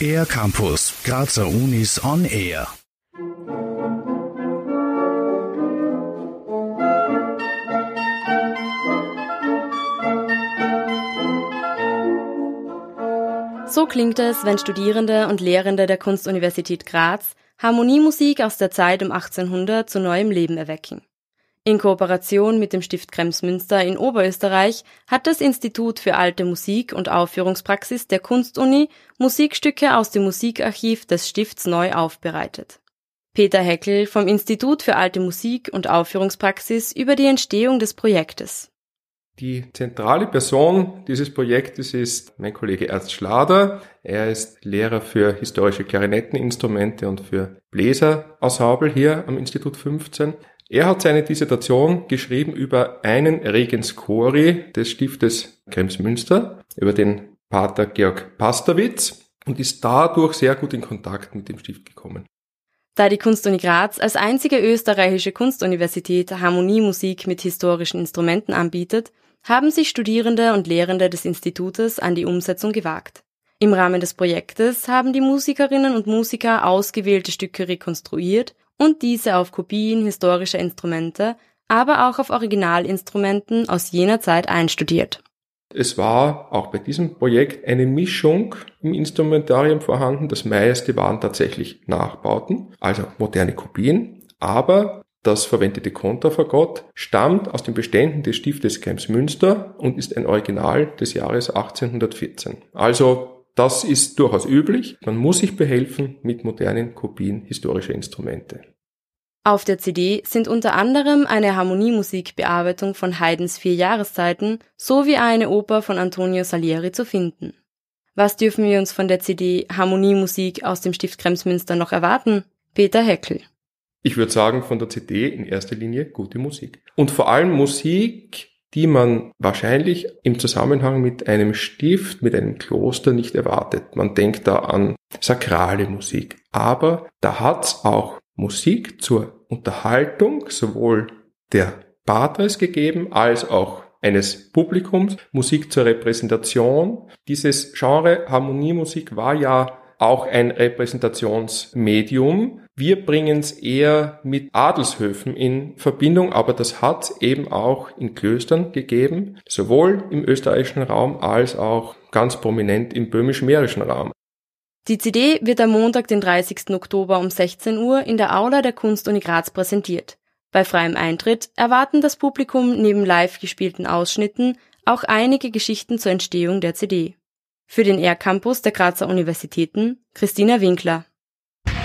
Air Campus, Grazer Unis on Air. So klingt es, wenn Studierende und Lehrende der Kunstuniversität Graz Harmoniemusik aus der Zeit um 1800 zu neuem Leben erwecken. In Kooperation mit dem Stift Kremsmünster in Oberösterreich hat das Institut für alte Musik und Aufführungspraxis der Kunstuni Musikstücke aus dem Musikarchiv des Stifts neu aufbereitet. Peter Heckel vom Institut für alte Musik und Aufführungspraxis über die Entstehung des Projektes. Die zentrale Person dieses Projektes ist mein Kollege Ernst Schlader. Er ist Lehrer für historische Klarinetteninstrumente und für Bläserensemble hier am Institut 15. Er hat seine Dissertation geschrieben über einen Regens Chori des Stiftes Kremsmünster, über den Pater Georg Pastawitz und ist dadurch sehr gut in Kontakt mit dem Stift gekommen. Da die Kunstuni Graz als einzige österreichische Kunstuniversität Harmoniemusik mit historischen Instrumenten anbietet, haben sich Studierende und Lehrende des Institutes an die Umsetzung gewagt. Im Rahmen des Projektes haben die Musikerinnen und Musiker ausgewählte Stücke rekonstruiert und diese auf Kopien historischer Instrumente, aber auch auf Originalinstrumenten aus jener Zeit einstudiert. Es war auch bei diesem Projekt eine Mischung im Instrumentarium vorhanden. Das meiste waren tatsächlich Nachbauten, also moderne Kopien, aber das verwendete Konterfagott stammt aus den Beständen des Stiftes Kremsmünster und ist ein Original des Jahres 1814. Also das ist durchaus üblich. Man muss sich behelfen mit modernen Kopien historischer Instrumente. Auf der CD sind unter anderem eine Harmoniemusikbearbeitung von Haydns Vier Jahreszeiten sowie eine Oper von Antonio Salieri zu finden. Was dürfen wir uns von der CD Harmoniemusik aus dem Stift Kremsmünster noch erwarten? Peter Heckel. Ich würde sagen, von der CD in erster Linie gute Musik. Und vor allem Musik, die man wahrscheinlich im Zusammenhang mit einem Stift, mit einem Kloster nicht erwartet. Man denkt da an sakrale Musik. Aber da hat's auch Musik zur Unterhaltung sowohl der Patres gegeben als auch eines Publikums, Musik zur Repräsentation. Dieses Genre Harmoniemusik war ja auch ein Repräsentationsmedium. Wir bringen es eher mit Adelshöfen in Verbindung, aber das hat eben auch in Klöstern gegeben, sowohl im österreichischen Raum als auch ganz prominent im böhmisch-mährischen Raum. Die CD wird am Montag, den 30. Oktober um 16 Uhr in der Aula der Kunstuni Graz präsentiert. Bei freiem Eintritt erwarten das Publikum neben live gespielten Ausschnitten auch einige Geschichten zur Entstehung der CD. Für den R-Campus der Grazer Universitäten Christina Winkler.